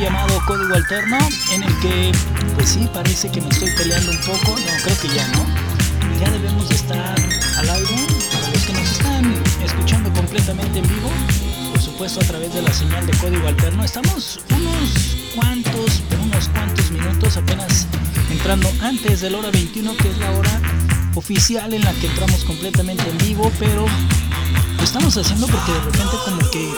llamado Código Alterno, en el que, pues sí, parece que me estoy peleando un poco, no, creo que ya no. Ya debemos de estar al aire, para los que nos están escuchando completamente en vivo, por supuesto a través de la señal de Código Alterno, estamos unos cuantos, unos cuantos minutos apenas entrando antes de la hora 21, que es la hora oficial en la que entramos completamente en vivo, pero lo estamos haciendo porque de repente como que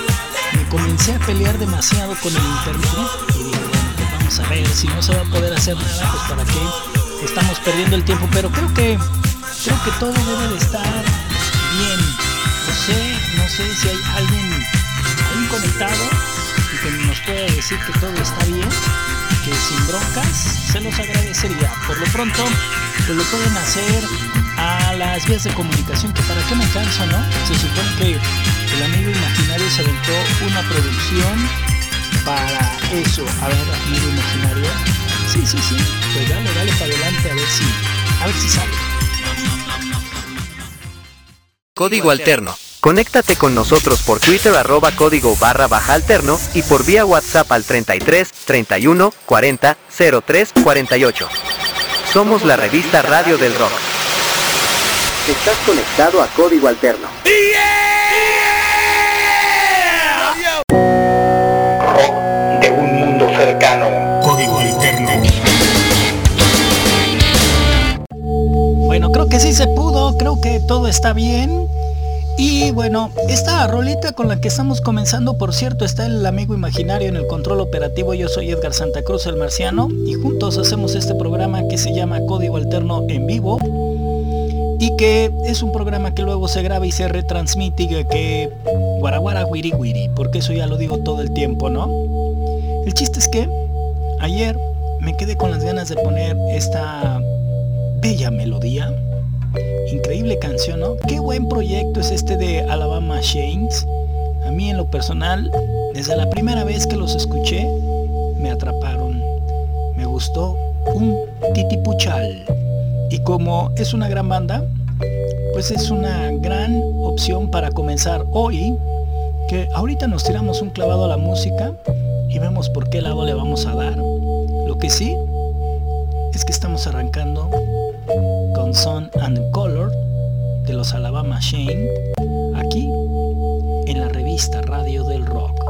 comencé a pelear demasiado con el internet y dije, bueno, pues vamos a ver, si no se va a poder hacer nada, pues para qué estamos perdiendo el tiempo, pero creo que creo que todo debe de estar bien. No sé, no sé si hay alguien, alguien conectado y que nos pueda decir que todo está bien, que sin broncas, se los agradecería. Por lo pronto, lo pueden hacer a las vías de comunicación, que para qué me canso, ¿no? Se supone que el amigo imaginario se aventó una producción para eso. A ver, amigo imaginario. Sí, sí, sí. Pues dale, dale para adelante a ver si, a ver si sale. Código alterno. Conéctate con nosotros por Twitter arroba código barra baja alterno y por vía WhatsApp al 33 31 40 03 48. Somos la revista Radio del Rock. Estás conectado a Código Alterno. Rock de un mundo cercano. Código Alterno. Bueno, creo que sí se pudo, creo que todo está bien. Y bueno, esta rolita con la que estamos comenzando, por cierto, está el amigo imaginario en el control operativo. Yo soy Edgar Santa Cruz, el marciano, y juntos hacemos este programa que se llama Código Alterno en vivo. Y que es un programa que luego se graba y se retransmite y que guaraguara wiri wiri, porque eso ya lo digo todo el tiempo, ¿no? El chiste es que ayer me quedé con las ganas de poner esta bella melodía Increíble canción, ¿no? Qué buen proyecto es este de Alabama Shanes. A mí en lo personal, desde la primera vez que los escuché, me atraparon. Me gustó un titipuchal. Y como es una gran banda, pues es una gran opción para comenzar hoy, que ahorita nos tiramos un clavado a la música y vemos por qué lado le vamos a dar. Lo que sí es que estamos arrancando con Son and Color de los Alabama Shane, aquí en la revista Radio del Rock.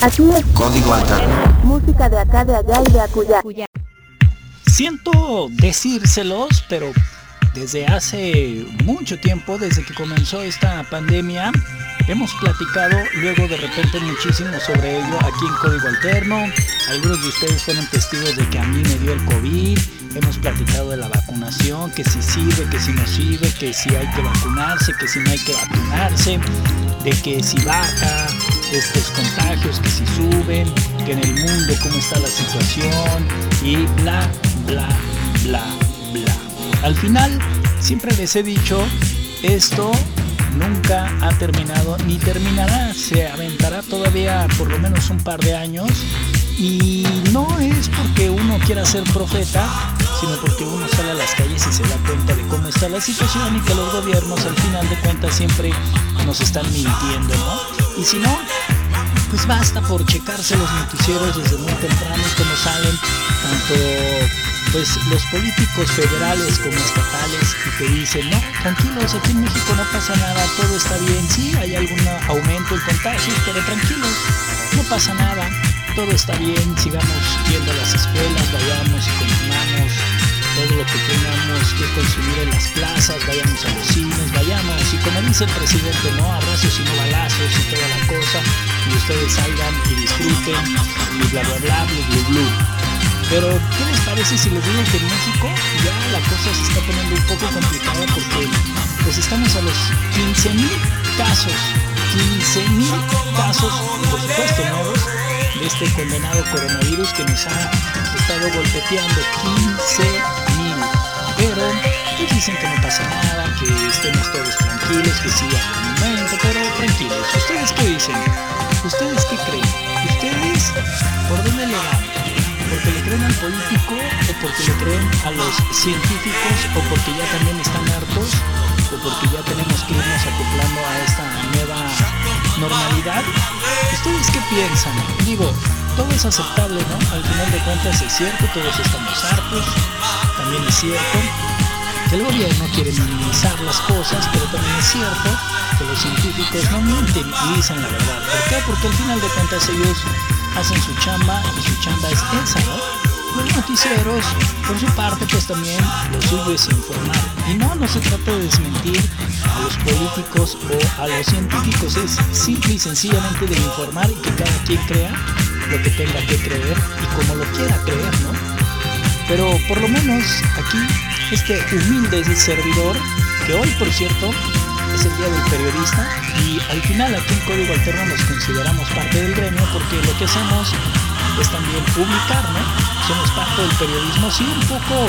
Código Música de acá, de allá y de acullá. Siento decírselos, pero desde hace mucho tiempo, desde que comenzó esta pandemia, hemos platicado luego de repente muchísimo sobre ello aquí en Código Alterno. Algunos de ustedes fueron testigos de que a mí me dio el COVID. Hemos platicado de la vacunación, que si sirve, que si no sirve, que si hay que vacunarse, que si no hay que vacunarse, de que si baja, estos contagios que si suben, que en el mundo cómo está la situación y bla, bla, bla, bla. Al final, siempre les he dicho, esto nunca ha terminado ni terminará, se aventará todavía por lo menos un par de años y no es porque uno quiera ser profeta, sino porque uno sale a las calles y se da cuenta de cómo está la situación y que los gobiernos al final de cuentas siempre nos están mintiendo, ¿no? Y si no, pues basta por checarse los noticieros desde muy temprano cómo salen tanto pues los políticos federales como estatales y te dicen, no, tranquilos, aquí en México no pasa nada, todo está bien, sí, hay algún aumento en contagios, pero tranquilos, no pasa nada, todo está bien, sigamos yendo a las escuelas, vayamos y consumamos todo lo que tengamos que consumir en las plazas, vayamos a los cines, vayamos, y como dice el presidente, no abrazos sino balazos y toda la cosa, y ustedes salgan y disfruten, y bla bla bla, bla bla bla. Pero, ¿qué les parece si les digo que en México ya la cosa se está poniendo un poco complicada porque pues estamos a los 15.000 casos, 15.000 casos, por supuesto, nuevos, de este condenado coronavirus que nos ha estado golpeteando 15 pero pues dicen que no pasa nada, que estemos todos tranquilos, que sí hay un momento, pero tranquilos. ¿Ustedes qué dicen? ¿Ustedes qué creen? ¿Ustedes por dónde le van? ¿Porque le creen al político o porque le creen a los científicos o porque ya también están hartos o porque ya tenemos que irnos acoplando a esta nueva normalidad? ¿Ustedes qué piensan? Digo, todo es aceptable, ¿no? Al final de cuentas es cierto, todos estamos hartos, también es cierto que el gobierno quiere minimizar las cosas, pero también es cierto que los científicos no mienten y dicen la verdad. ¿Por qué? Porque al final de cuentas ellos hacen su chamba y su chamba es esa, ¿no? Los noticieros, por su parte, pues también lo suyo es informar. Y no, no se trata de desmentir a los políticos o a los científicos, es simple y sencillamente de informar y que cada quien crea lo que tenga que creer y como lo quiera creer, ¿no? Pero por lo menos aquí, este humilde servidor, que hoy por cierto es el día del periodista, y al final aquí en Código Alterno nos consideramos parte del gremio porque lo que hacemos es también publicar, ¿no? Somos parte del periodismo, sí, un poco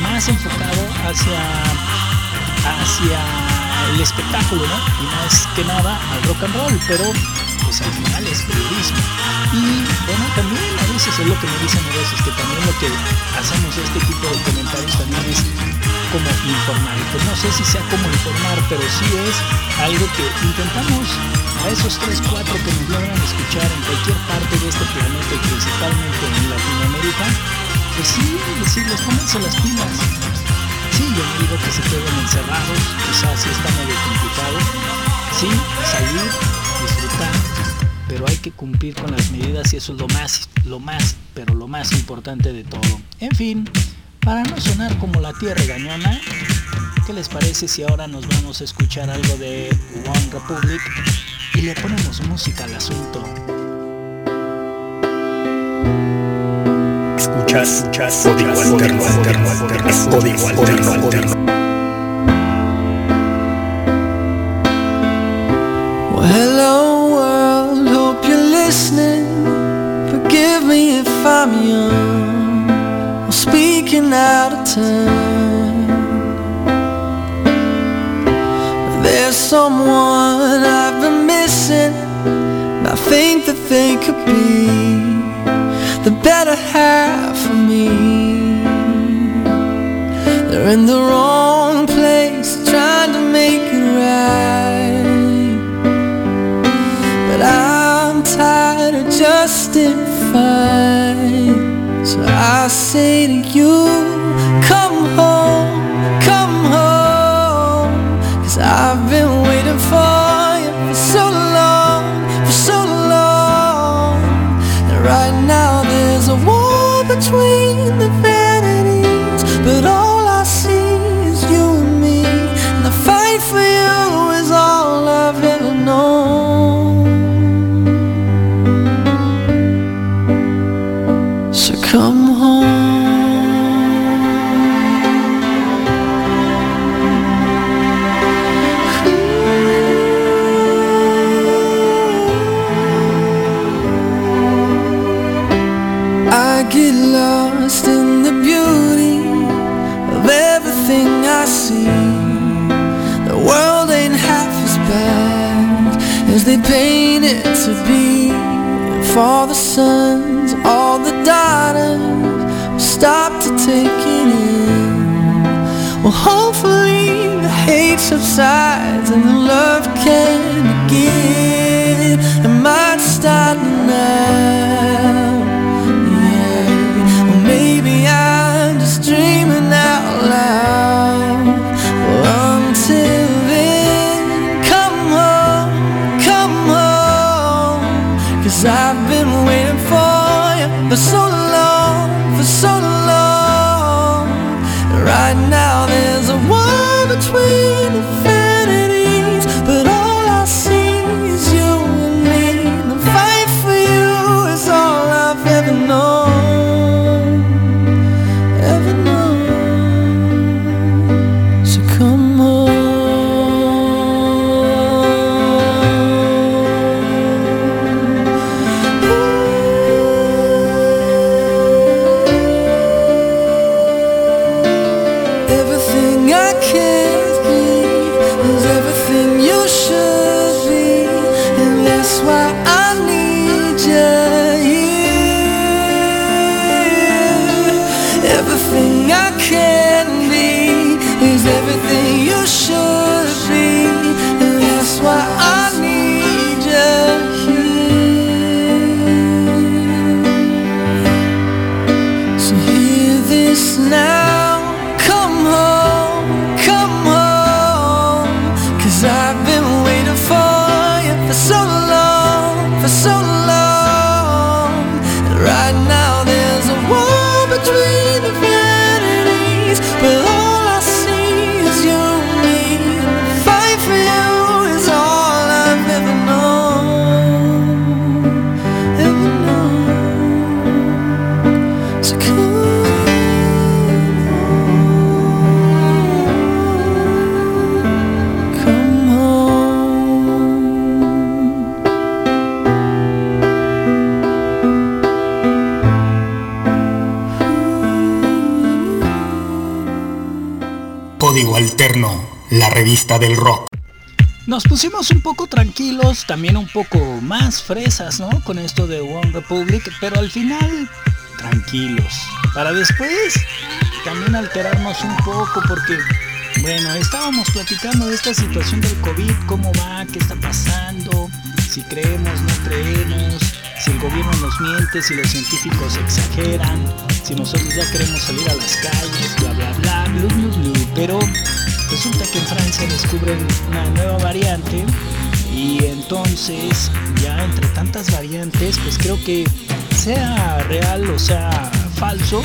más enfocado hacia, hacia el espectáculo, ¿no? Y más que nada al rock and roll, pero pues periodismo. Y bueno, también a veces es lo que me dicen a veces, que también lo que hacemos este tipo de comentarios también es como informar. Pues no sé si sea como informar, pero sí es algo que intentamos a esos 3, 4 que nos logran escuchar en cualquier parte de este planeta y principalmente en Latinoamérica, pues sí, decirles, pónganse las pilas. Sí, yo no digo que se queden encerrados, quizás sí está medio complicado. Sí, salir, disfrutar, pero hay que cumplir con las medidas y eso es lo más lo más, pero lo más importante de todo. En fin, para no sonar como la tía regañona, ¿qué les parece si ahora nos vamos a escuchar algo de One Republic y le ponemos música al asunto? Escuchas, escuchas, código alterno, alterno, alterno, código alterno, alterno. Out of turn. There's someone I've been missing. I think that they could be the better half of me. They're in the wrong place, trying to make it right. But I'm tired of justifying. So I say to as they paint it to be. for the sons, all the daughters stop to take it in, well, hopefully the hate subsides and the love can begin. It might start now. La revista del rock. Nos pusimos un poco tranquilos, también un poco más fresas, ¿no? Con esto de One Republic, pero al final tranquilos. Para después también alterarnos un poco porque, bueno, estábamos platicando de esta situación del COVID, cómo va, qué está pasando, si creemos, no creemos, si el gobierno nos miente, si los científicos exageran, si nosotros ya queremos salir a las calles, bla, bla, bla, blu, blu, blu. Pero resulta que en Francia descubren una nueva variante y entonces ya entre tantas variantes, pues creo que sea real o sea falso,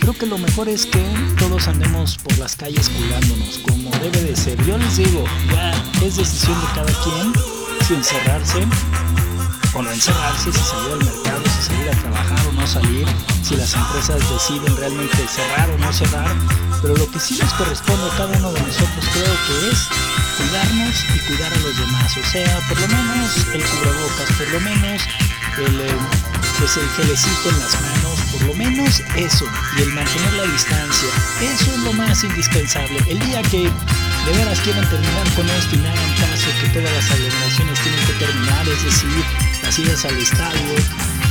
creo que lo mejor es que todos andemos por las calles cuidándonos como debe de ser. Yo les digo, ya es decisión de cada quien si encerrarse o no encerrarse, si salir al mercado, si salir a trabajar o no salir, si las empresas deciden realmente cerrar o no cerrar. Pero lo que sí nos corresponde a cada uno de nosotros creo que es cuidarnos y cuidar a los demás. O sea, por lo menos el cubrebocas, por lo menos el, eh, pues el gelecito en las manos, por lo menos eso, y el mantener la distancia. Eso es lo más indispensable. El día que de veras quieran terminar con esto y me hagan caso que todas las aglomeraciones tienen que terminar, es decir, las idas al estadio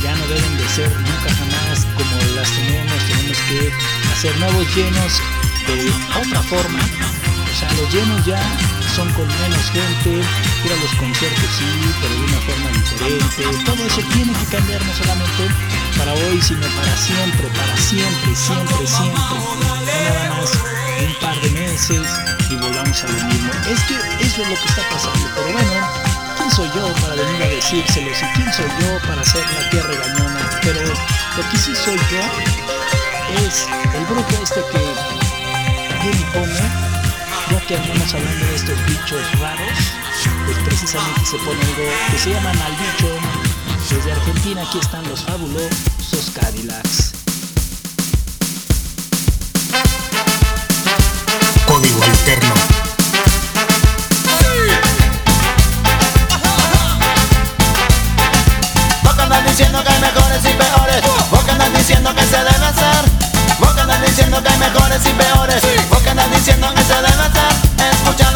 ya no deben de ser nunca jamás como las tenemos, tenemos que hacer nuevos llenos de otra forma. O sea, los llenos ya son con menos gente, ir a los conciertos sí, pero de una forma diferente. Todo eso tiene que cambiar no solamente para hoy, sino para siempre, para siempre, siempre, siempre. Nada más un par de meses y volvamos a lo mismo. Es que eso es lo que está pasando, pero bueno, ¿quién soy yo para venir a decírselos? ¿Y quién soy yo para hacer la tierra regañona? Pero lo que sí soy yo es el grupo este que ya que andamos hablando de estos bichos raros, pues precisamente se pone algo que se llama Malbicho. Desde Argentina aquí están los fabulosos Cadillacs. Código alterno. Diciendo que hay mejores y peores Vos que andas diciendo que se diciendo que hay mejores y peores. Vos que andas diciendo que se debe hacer. Escucha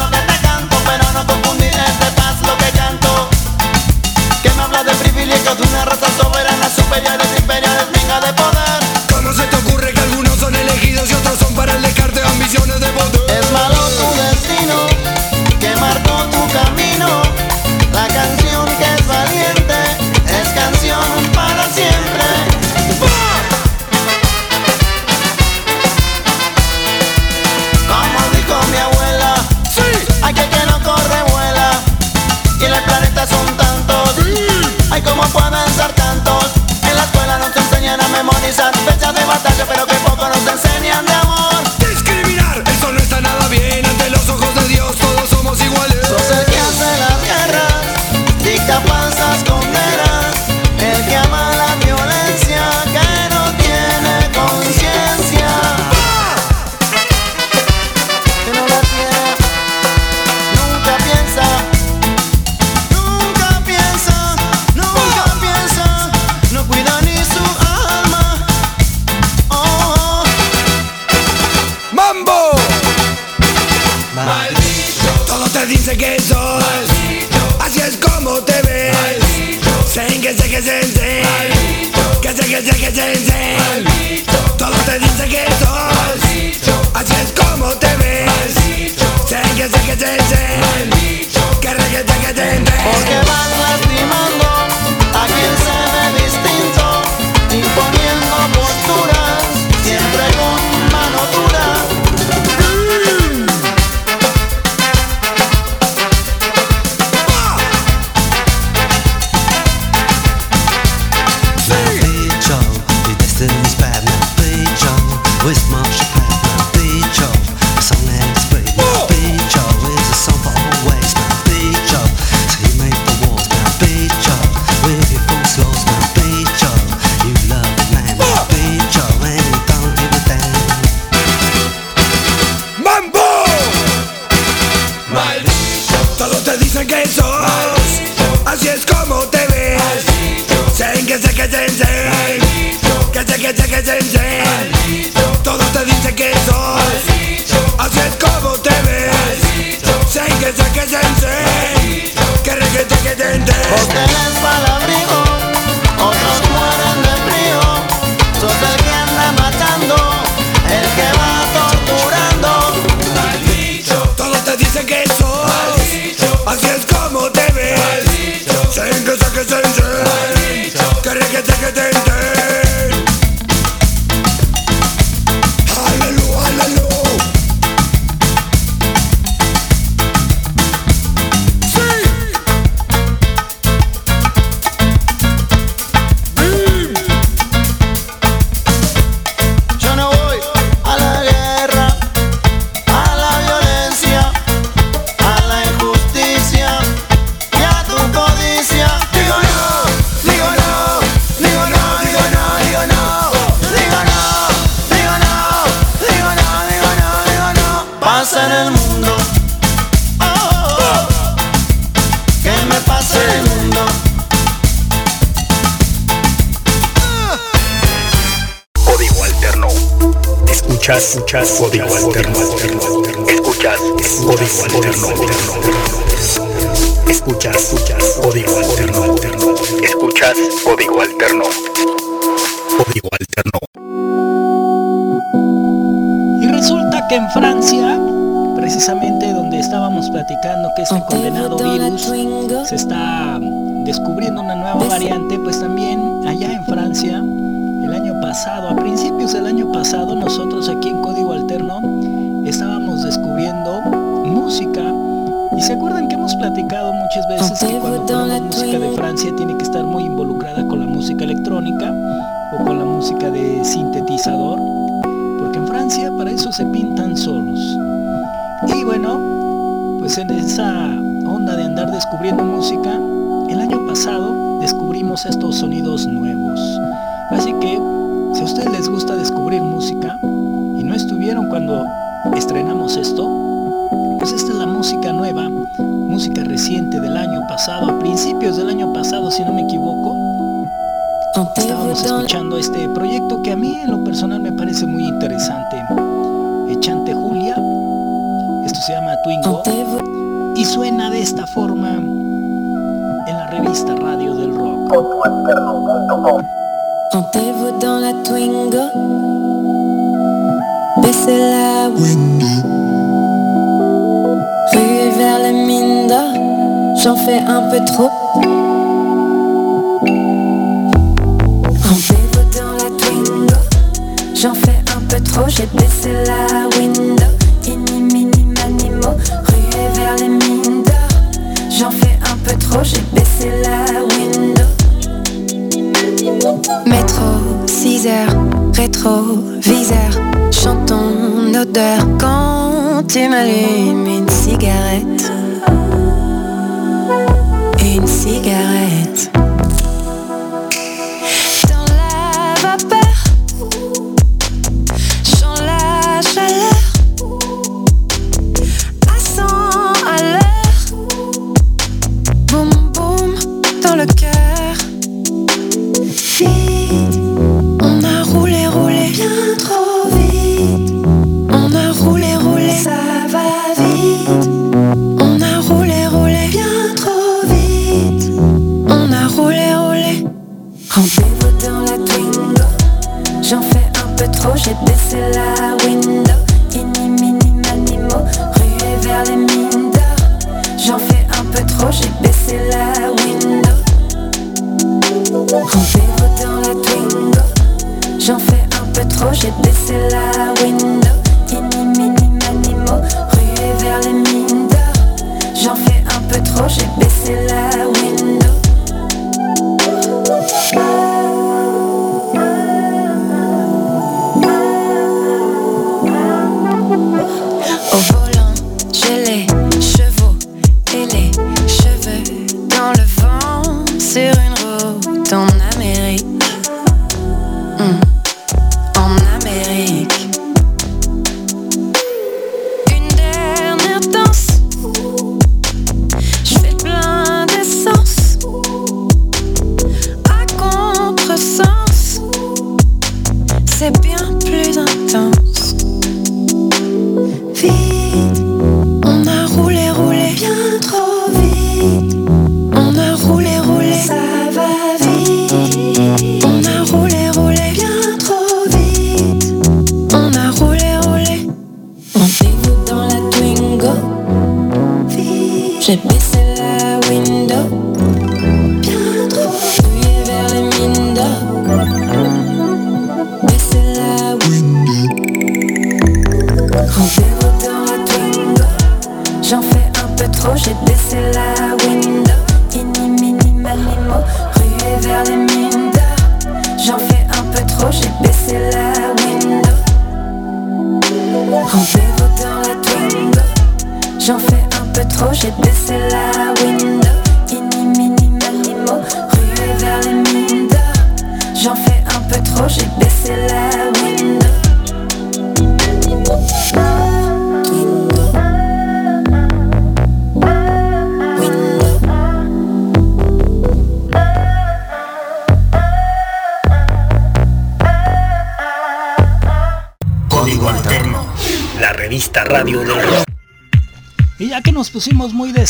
este condenado virus se está Pues, en esa onda de andar descubriendo música, el año pasado descubrimos estos sonidos nuevos. Así que, si a ustedes les gusta descubrir música y no estuvieron cuando estrenamos esto, pues esta es la música nueva, música reciente del año pasado, a principios del año pasado, si no me equivoco. Estábamos escuchando este proyecto que a mí en lo personal me parece muy interesante. Twingo y suena de esta forma en la revista Radio del Rock. Entrez-vous dans la Twingo, baissez la window, ruez vers la mine j'en fais un peu trop. Entrez-vous dans la Twingo, j'en fais un peu trop, j'ai baissé la window. trop, j'ai baissé la window. Métro, 6 heures, rétroviseur, chante ton odeur quand tu m'allumes une cigarette. Une cigarette.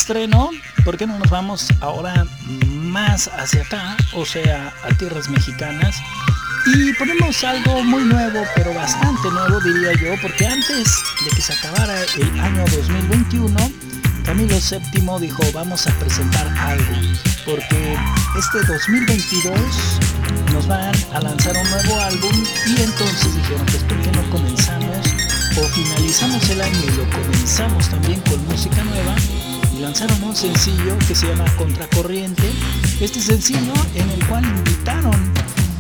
Pusimos muy de estreno, ¿por qué no nos vamos ahora más hacia acá, o sea, a tierras mexicanas? Y ponemos algo muy nuevo, pero bastante nuevo diría yo, porque antes de que se acabara el año 2021, Camilo VII dijo vamos a presentar algo, porque este 2022 nos van a lanzar un nuevo álbum y entonces dijeron pues ¿por qué no comenzamos o finalizamos el año y lo comenzamos también con música nueva? Lanzaron un sencillo que se llama Contracorriente, este sencillo en el cual invitaron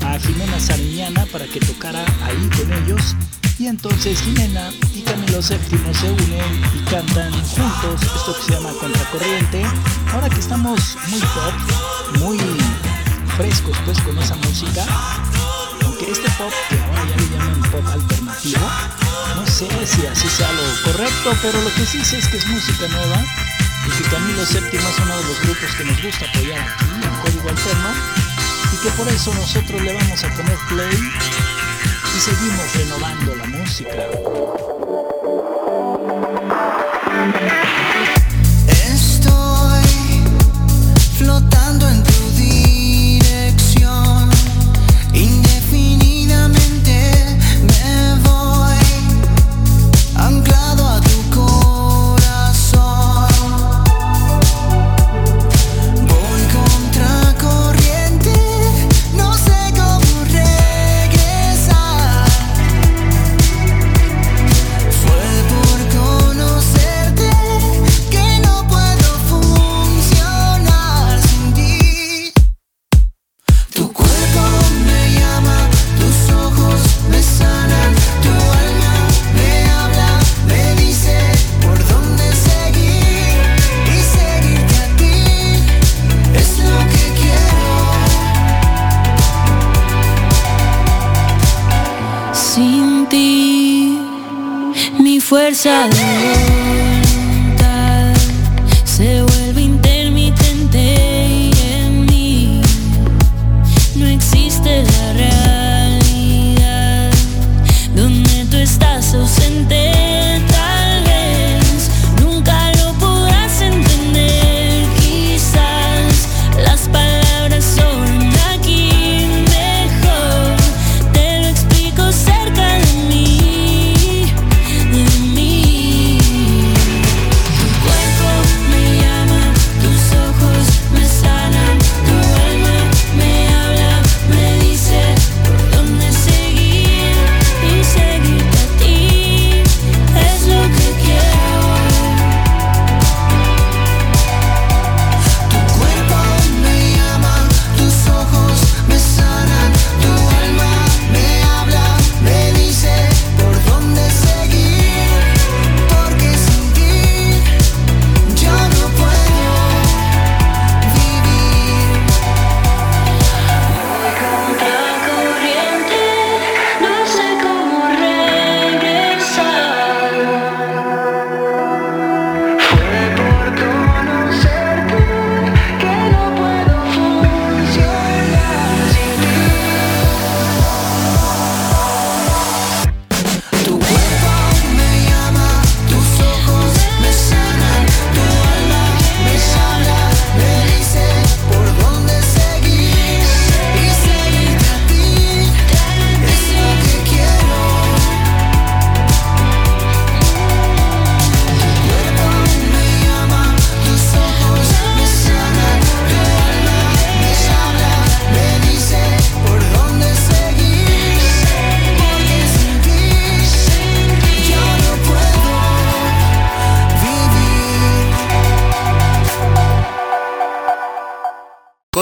a Jimena Sariñana para que tocara ahí con ellos. Y entonces Jimena y Camilo VII se unen y cantan juntos esto que se llama Contracorriente. Ahora que estamos muy pop, muy frescos pues con esa música, aunque este pop que ahora ya le llaman pop alternativo, no sé si así sea lo correcto, pero lo que sí sé es que es música nueva y que Camilo VII es uno de los grupos que nos gusta apoyar aquí en Código Alterno y que por eso nosotros le vamos a poner play y seguimos renovando la música. Fuerza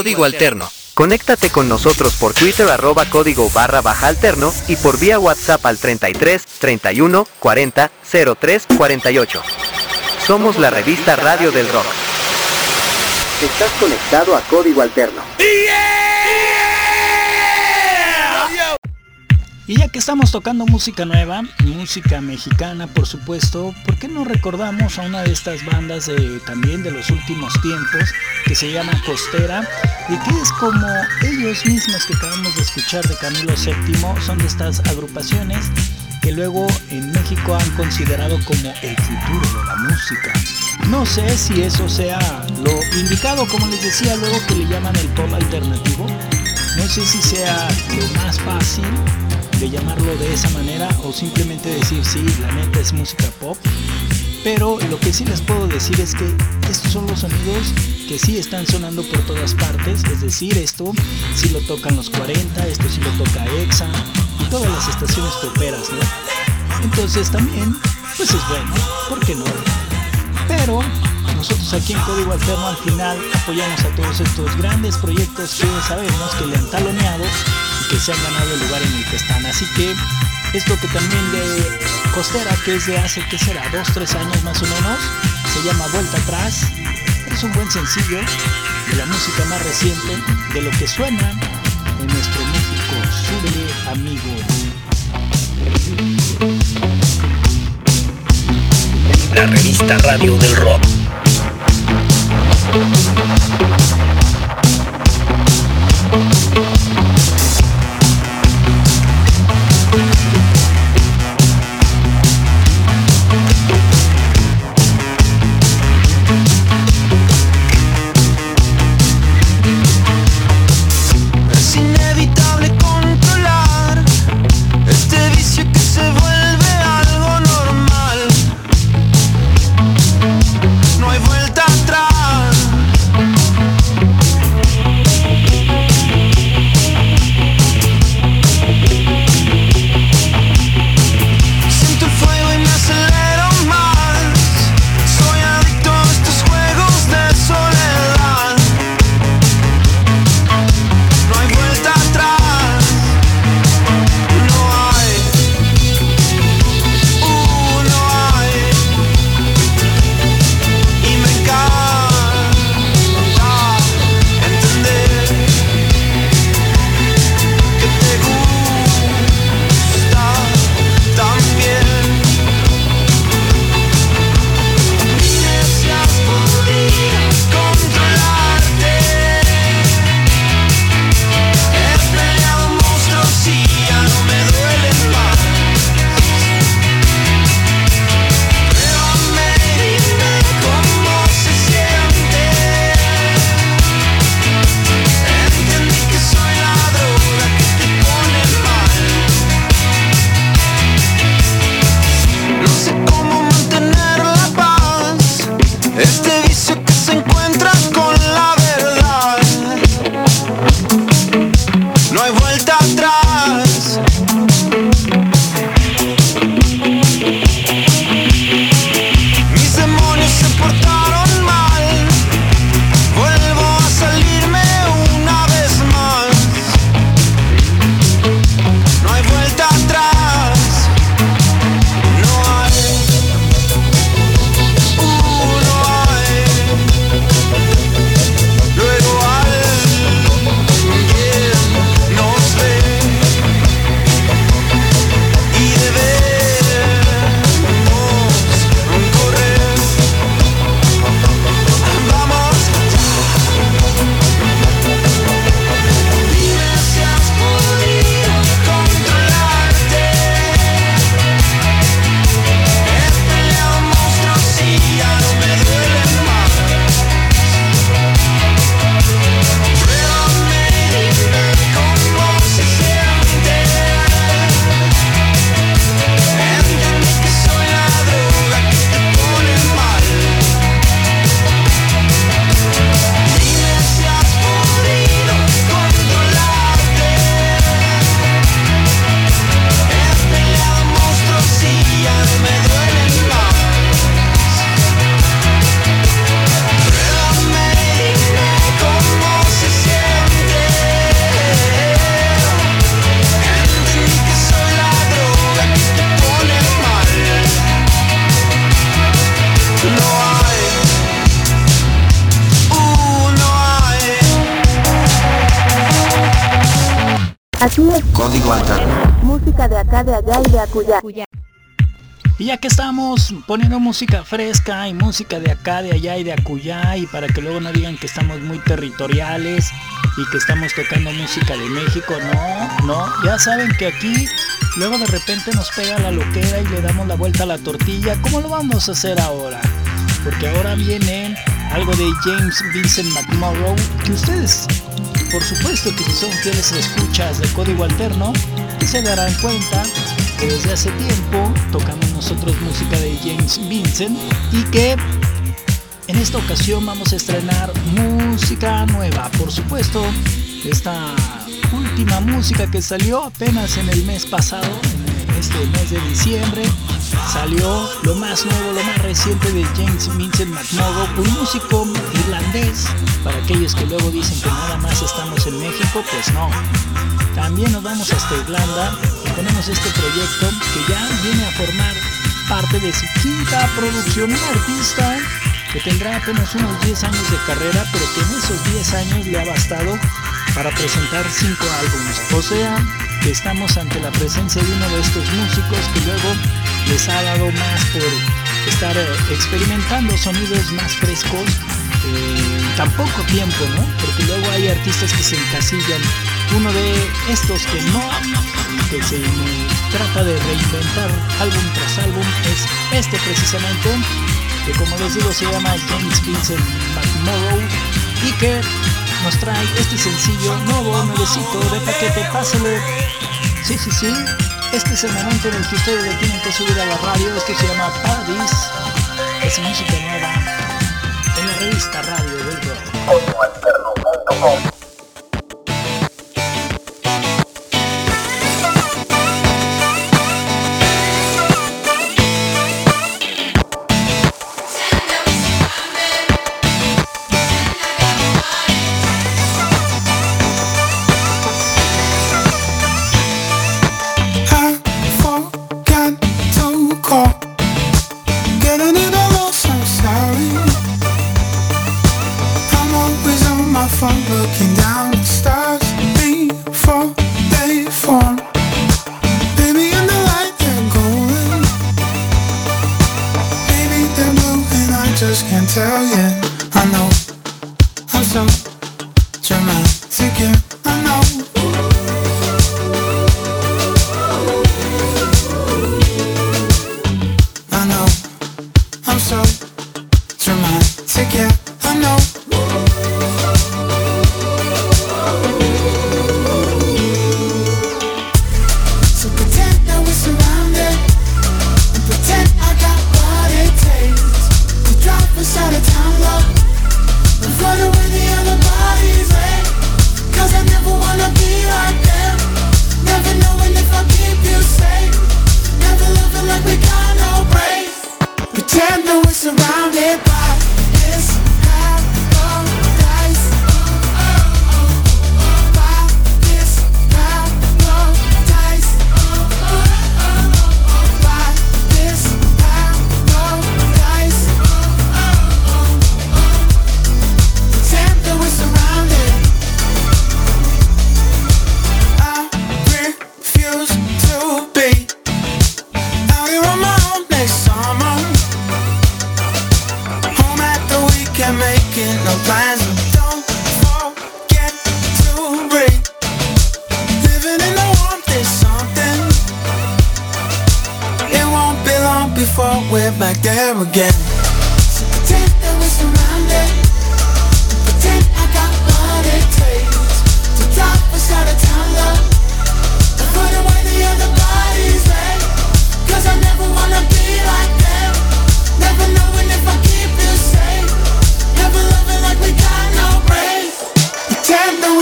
Código Alterno. Conéctate con nosotros por Twitter arroba código barra baja alterno y por vía WhatsApp al 33 31 40 03 48. Somos la revista Radio del Rock. Estás conectado a Código Alterno. Y ya que estamos tocando música nueva, música mexicana por supuesto, ¿por qué no recordamos a una de estas bandas de, también de los últimos tiempos que se llama Costera y que es como ellos mismos que acabamos de escuchar de Camilo VII, son de estas agrupaciones que luego en México han considerado como el futuro de la música. No sé si eso sea lo indicado, como les decía luego que le llaman el pop alternativo. No sé si sea lo más fácil llamarlo de esa manera o simplemente decir sí, la neta es música pop. Pero lo que sí les puedo decir es que estos son los sonidos que sí están sonando por todas partes. Es decir, esto sí lo tocan los 40, esto sí lo toca EXA y todas las estaciones toperas, ¿no? Entonces también, pues es bueno, ¿por qué no? Pero nosotros aquí en Código Alterno al final apoyamos a todos estos grandes proyectos que sabemos que le han taloneado que se han ganado el lugar en el que están. Así que esto que también de Costera, que es de hace, que será? Dos, tres años más o menos, se llama Vuelta Atrás. Es un buen sencillo de la música más reciente, de lo que suena en nuestro México. Súbele, amigo. La revista Radio del Rock. Y ya que estamos poniendo música fresca y música de acá, de allá y de acullá, y para que luego no digan que estamos muy territoriales y que estamos tocando música de México, no, no, ya saben que aquí luego de repente nos pega la loquera y le damos la vuelta a la tortilla. ¿Cómo lo vamos a hacer ahora? Porque ahora viene algo de James Vincent McMorrow que ustedes, por supuesto que si son fieles escuchas de código alterno, se darán cuenta desde hace tiempo tocamos nosotros música de James Vincent y que en esta ocasión vamos a estrenar música nueva, por supuesto, esta última música que salió apenas en el mes pasado, en este mes de diciembre, salió lo más nuevo, lo más reciente de James Vincent McMurrow, un músico irlandés, para aquellos que luego dicen que nada más estamos en México, pues no. También nos vamos hasta Irlanda tenemos este proyecto que ya viene a formar parte de su quinta producción, un artista que tendrá apenas unos 10 años de carrera, pero que en esos 10 años le ha bastado para presentar 5 álbumes. O sea, que estamos ante la presencia de uno de estos músicos que luego les ha dado más por estar eh, experimentando sonidos más frescos en tan poco tiempo, ¿no? Porque luego hay artistas que se encasillan. Uno de estos que no, que se trata de reinventar álbum tras álbum, es este precisamente, que como les digo se llama James Vincent McMorrow y que nos trae este sencillo nuevo, nuevecito de paquete, pásale. Sí, sí, sí. Este es el momento en el que ustedes tienen que subir a la radio. Esto se llama Paradise. Es música nueva en la revista Radio del Rock. tell you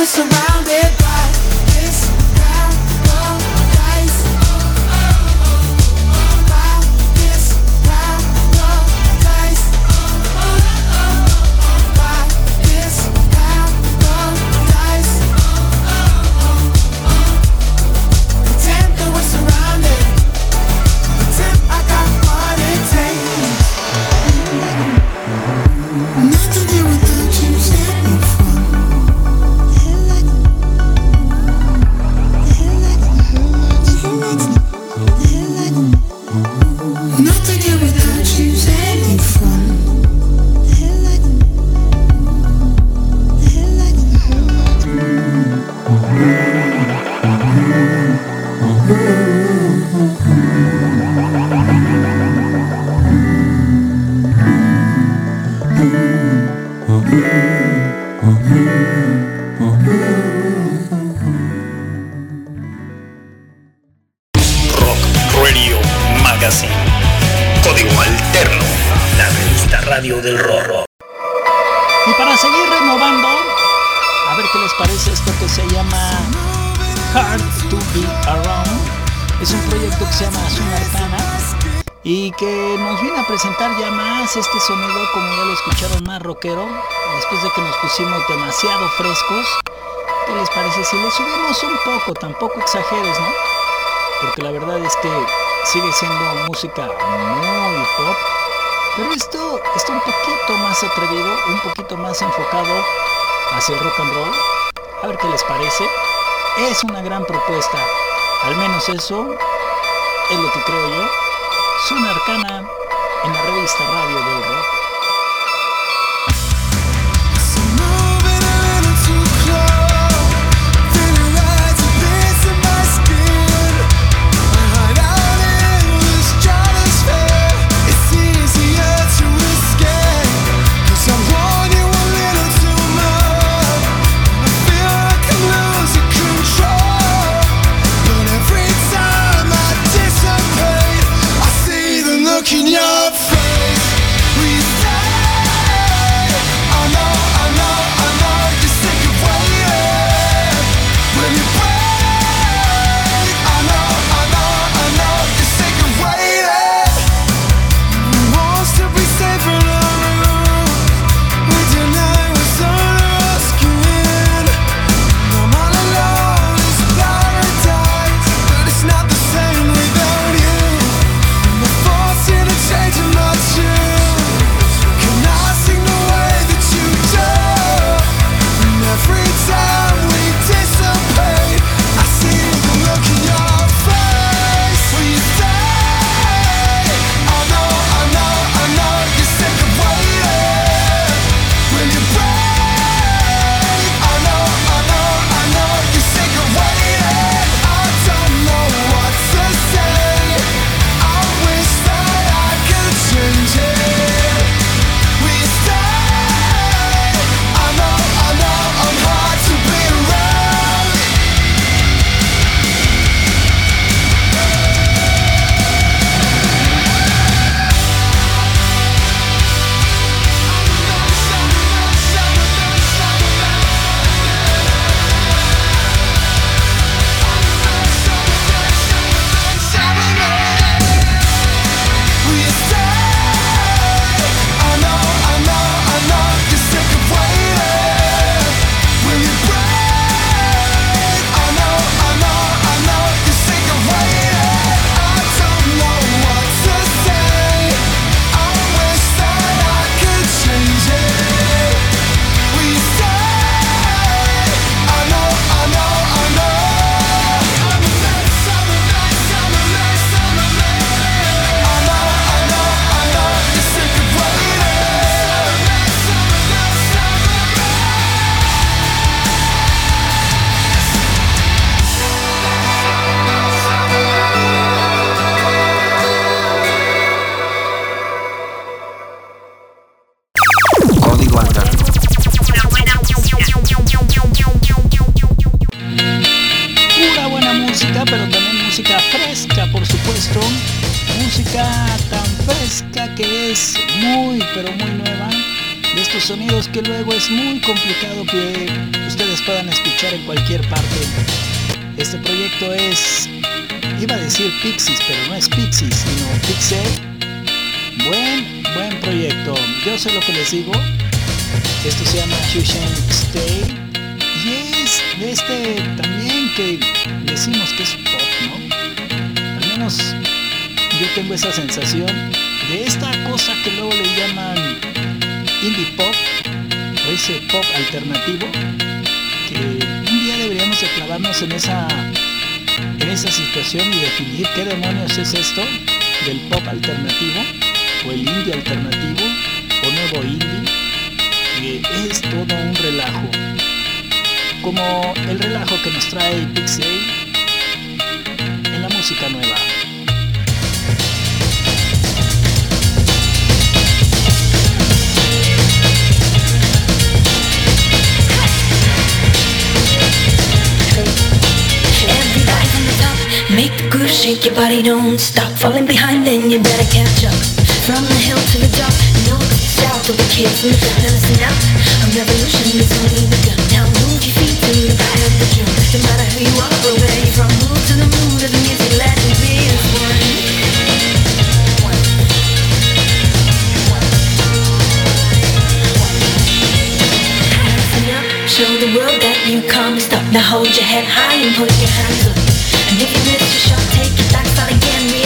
we're surrounded subimos un poco? Tampoco exageres, ¿no? Porque la verdad es que sigue siendo música muy pop, pero esto está un poquito más atrevido, un poquito más enfocado hacia el rock and roll. A ver qué les parece. Es una gran propuesta, al menos eso es lo que creo yo. Zona Arcana en la revista Radio del Rock. luego es muy complicado que ustedes puedan escuchar en cualquier parte. Este proyecto es, iba a decir Pixies, pero no es Pixies, sino Pixel. Buen, buen proyecto. Yo sé lo que les digo. Esto se llama Shushan Stay. Y es de este también que decimos que es pop, ¿no? Al menos yo tengo esa sensación de esta cosa que luego le llaman indie pop ese pop alternativo que un día deberíamos clavarnos en esa, en esa situación y definir qué demonios es esto del pop alternativo o el indie alternativo o nuevo indie, que es todo un relajo. Como el relajo que nos trae Pixie en la música nueva. Shake your body, don't stop Falling behind, then you better catch up. From the hill to the top, no south of the kids in the front Now listen up, a revolution is only begun. Now move your feet to the back of the drum. No matter who you are or where you're from Move to the mood of the music, let it be one show the world that you can't stopped Now hold your head high and put your hands up If you miss your shot, take it back, start again,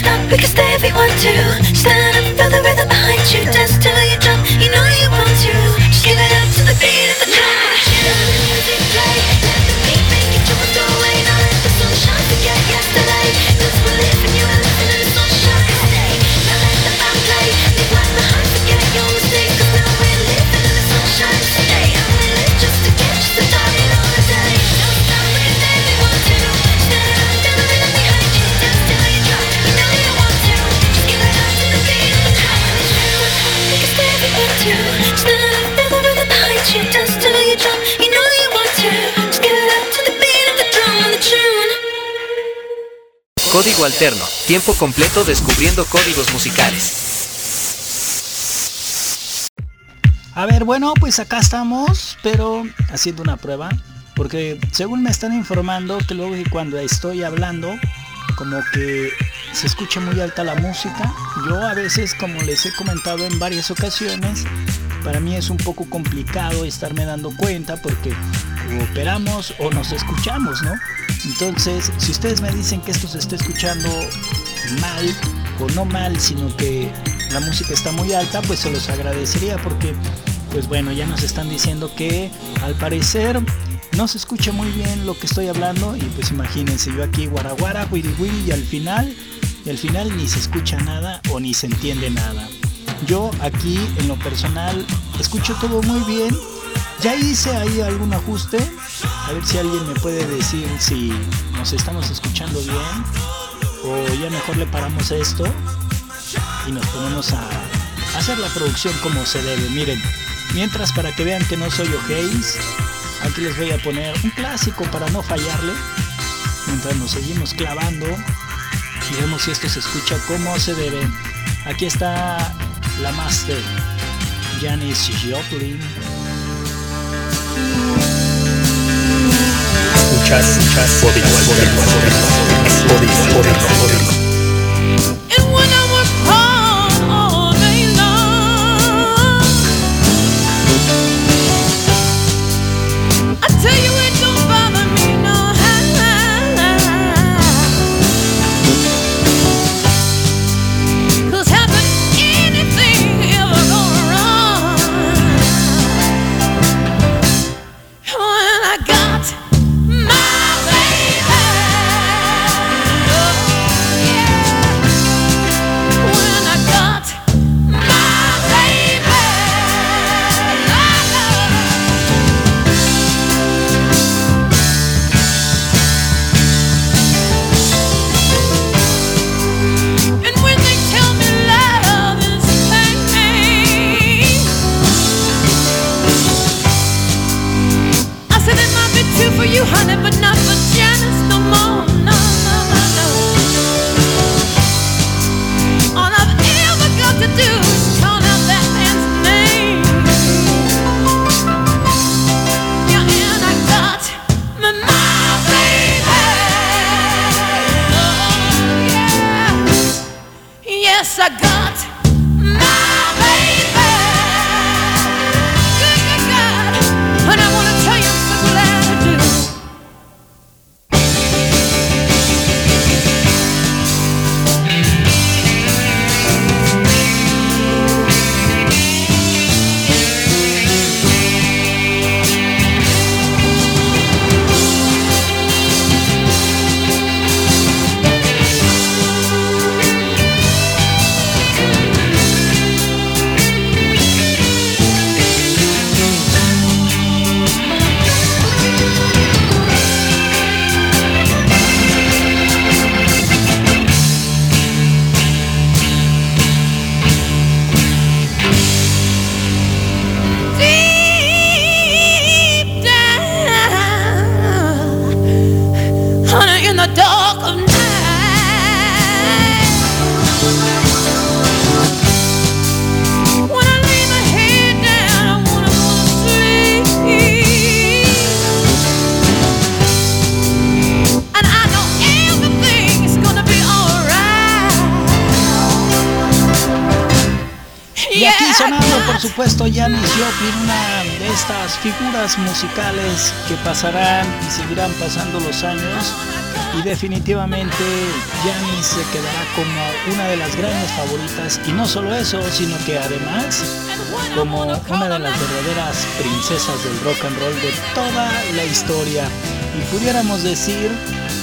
stop, we can stay if you want to. Stand up, feel the rhythm behind you. Dance to Código Alterno, tiempo completo descubriendo códigos musicales. A ver, bueno, pues acá estamos, pero haciendo una prueba. Porque según me están informando que luego que cuando estoy hablando, como que se escucha muy alta la música. Yo a veces, como les he comentado en varias ocasiones, para mí es un poco complicado estarme dando cuenta porque operamos o nos escuchamos, ¿no? Entonces, si ustedes me dicen que esto se está escuchando mal o no mal, sino que la música está muy alta, pues se los agradecería porque, pues bueno, ya nos están diciendo que al parecer no se escucha muy bien lo que estoy hablando y pues imagínense yo aquí guaraguara, wiri y al final, y al final ni se escucha nada o ni se entiende nada. Yo aquí en lo personal escucho todo muy bien. Ya hice ahí algún ajuste. A ver si alguien me puede decir si nos estamos escuchando bien. O ya mejor le paramos esto y nos ponemos a hacer la producción como se debe. Miren, mientras para que vean que no soy ojéis, aquí les voy a poner un clásico para no fallarle. Mientras nos seguimos clavando y vemos si esto se escucha como se debe. Aquí está la master, Janis Joplin. Escuchas, escuchas, código alterno, código alterno, código. And when I supuesto, Janis Joplin, una de estas figuras musicales que pasarán y seguirán pasando los años. Y definitivamente Janis se quedará como una de las grandes favoritas. Y no solo eso, sino que además como una de las verdaderas princesas del rock and roll de toda la historia. Y pudiéramos decir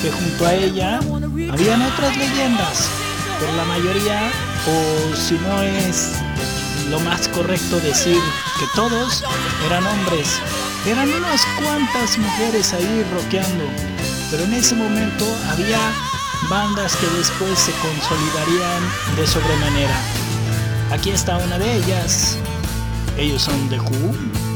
que junto a ella habían otras leyendas, pero la mayoría, o si no es lo más correcto decir que todos eran hombres. Eran unas cuantas mujeres ahí rockeando, pero en ese momento había bandas que después se consolidarían de sobremanera. Aquí está una de ellas. Ellos son The Who.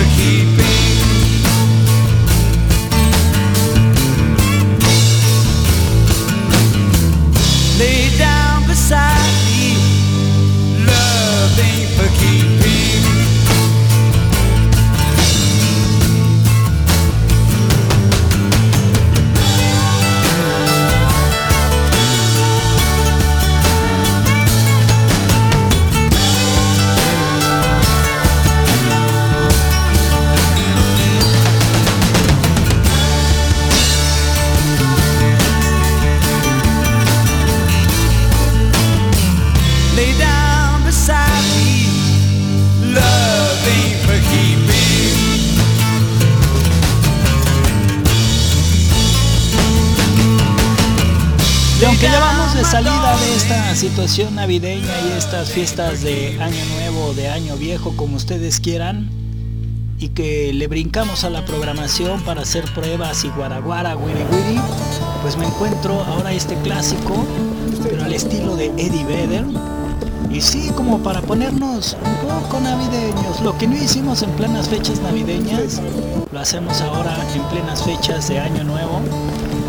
aqui. Situación navideña y estas fiestas de Año Nuevo, de Año Viejo, como ustedes quieran, y que le brincamos a la programación para hacer pruebas y guaraguara, wiri wiri, pues me encuentro ahora este clásico, pero al estilo de Eddie Vedder. Y sí, como para ponernos un poco navideños, lo que no hicimos en plenas fechas navideñas, lo hacemos ahora en plenas fechas de Año Nuevo.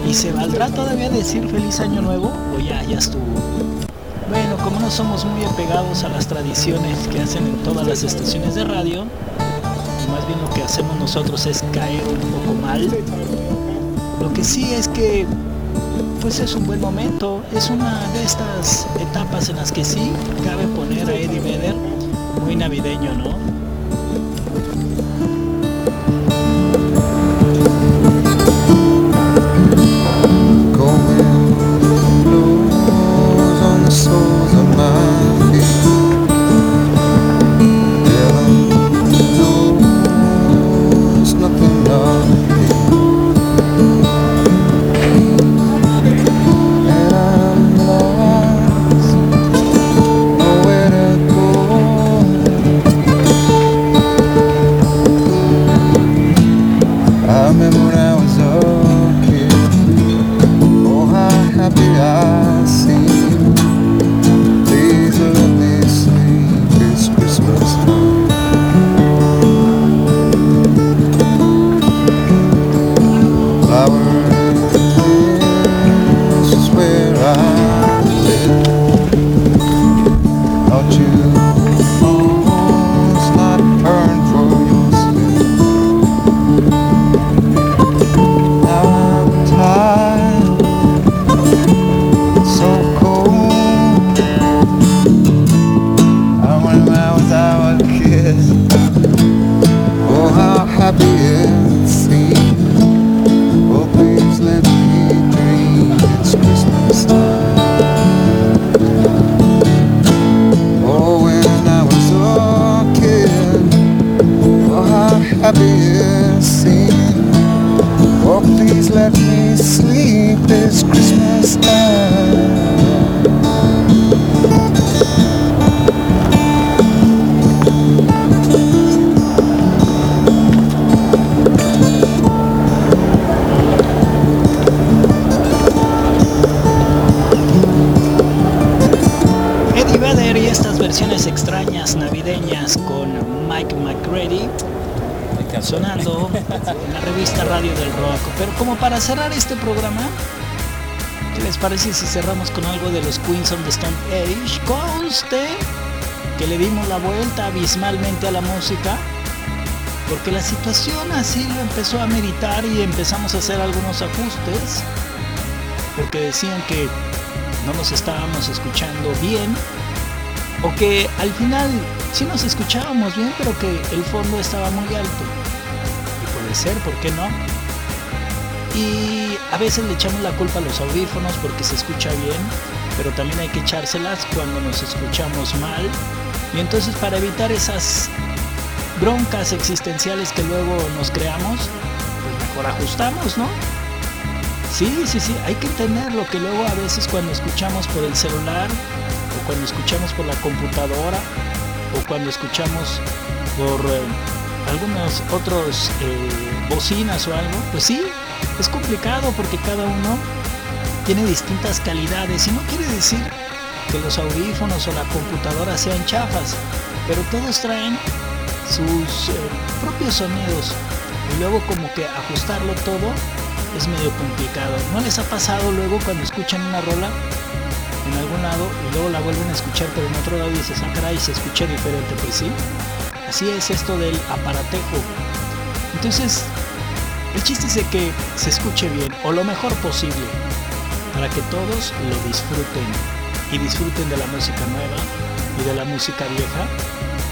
¿Y se valdrá todavía decir feliz año nuevo? O ya, ya estuvo. Como no somos muy apegados a las tradiciones que hacen en todas las estaciones de radio, más bien lo que hacemos nosotros es caer un poco mal. Lo que sí es que pues es un buen momento, es una de estas etapas en las que sí cabe poner a Eddie Vedder muy navideño, ¿no? Parece si cerramos con algo de los Queens of the Stone Age? Conste que le dimos la vuelta abismalmente a la música porque la situación así lo empezó a meditar y empezamos a hacer algunos ajustes porque decían que no nos estábamos escuchando bien o que al final sí nos escuchábamos bien pero que el fondo estaba muy alto y puede ser, ¿por qué no? Y a veces le echamos la culpa a los audífonos porque se escucha bien, pero también hay que echárselas cuando nos escuchamos mal. Y entonces para evitar esas broncas existenciales que luego nos creamos, pues mejor ajustamos, ¿no? Sí, sí, sí, hay que entender lo que luego a veces cuando escuchamos por el celular, o cuando escuchamos por la computadora, o cuando escuchamos por eh, algunos otros eh, bocinas o algo, pues sí, es complicado porque cada uno tiene distintas calidades y no quiere decir que los audífonos o la computadora sean chafas, pero todos traen sus eh, propios sonidos y luego como que ajustarlo todo es medio complicado. ¿No les ha pasado luego cuando escuchan una rola en algún lado y luego la vuelven a escuchar pero en otro lado y dices, ah caray, se escucha diferente? Pues sí, así es esto del aparatejo. Entonces, el chiste es de que se escuche bien o lo mejor posible para que todos lo disfruten y disfruten de la música nueva y de la música vieja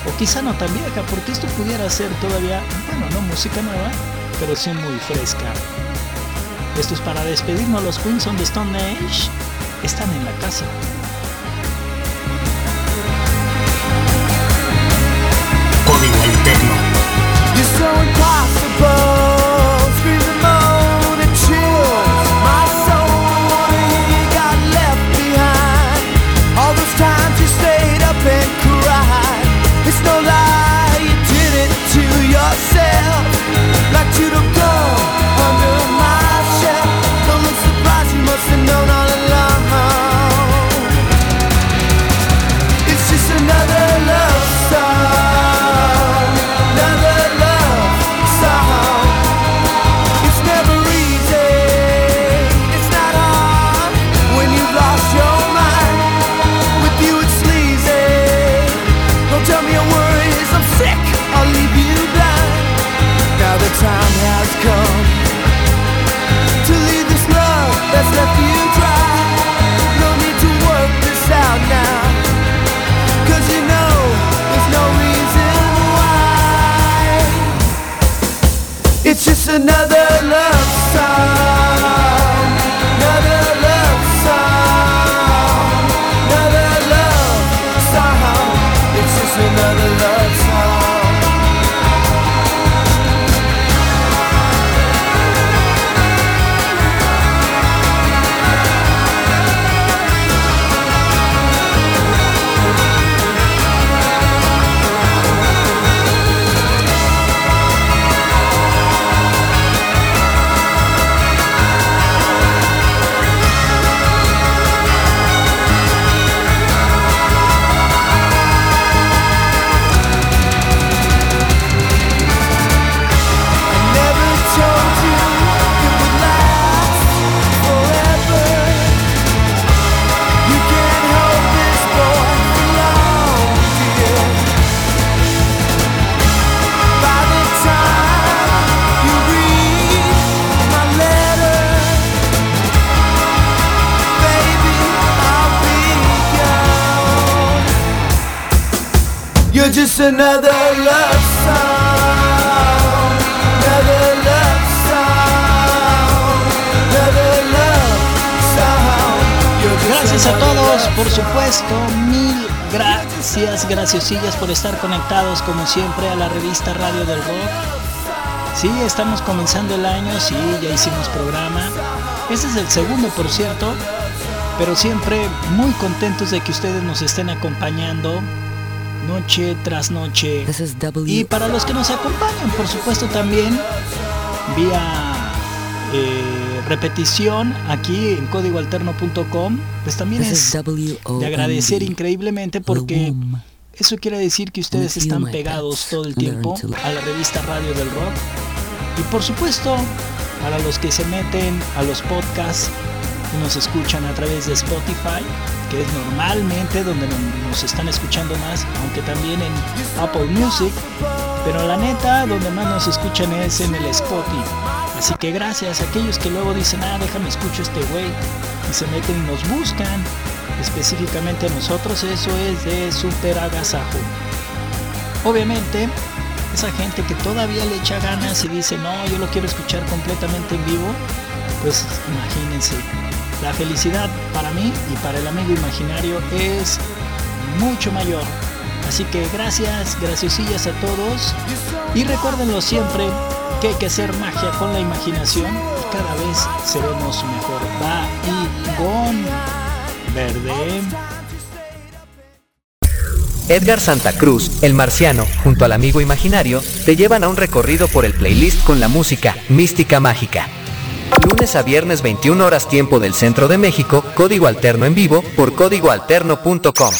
o quizá no tan vieja porque esto pudiera ser todavía, bueno, no música nueva, pero sí muy fresca. Esto es para despedirnos. Los Queens on the Stone Age están en la casa. Código alterno. You're just another love song. Another love song. Another love song. You're just Gracias a todos, por supuesto, mil gracias, graciosillas por estar conectados como siempre a la revista Radio del Rock. Sí, estamos comenzando el año, sí, ya hicimos programa. Este es el segundo, por cierto, pero siempre muy contentos de que ustedes nos estén acompañando noche tras noche. Y para los que nos acompañan, por supuesto, también vía eh, repetición aquí en códigoalterno.com, pues también es de agradecer increíblemente porque eso quiere decir que ustedes están pegados todo el tiempo a la revista Radio del Rock. Y por supuesto, para los que se meten a los podcasts nos escuchan a través de Spotify, que es normalmente donde nos están escuchando más, aunque también en Apple Music, pero la neta, donde más nos escuchan es en el Spotify. Así que gracias a aquellos que luego dicen, ah, déjame escucho este güey, y se meten y nos buscan, específicamente a nosotros, eso es de super agasajo. Obviamente, esa gente que todavía le echa ganas y dice, no, yo lo quiero escuchar completamente en vivo, pues imagínense, la felicidad para mí y para el amigo imaginario es mucho mayor. Así que gracias, graciosillas a todos y recuérdenlo siempre que hay que hacer magia con la imaginación cada vez seremos mejor. Va y gon verde. Edgar Santa Cruz, el marciano, junto al amigo imaginario, te llevan a un recorrido por el playlist con la música mística mágica. Lunes a viernes 21 horas tiempo del centro de México, código alterno en vivo por códigoalterno.com.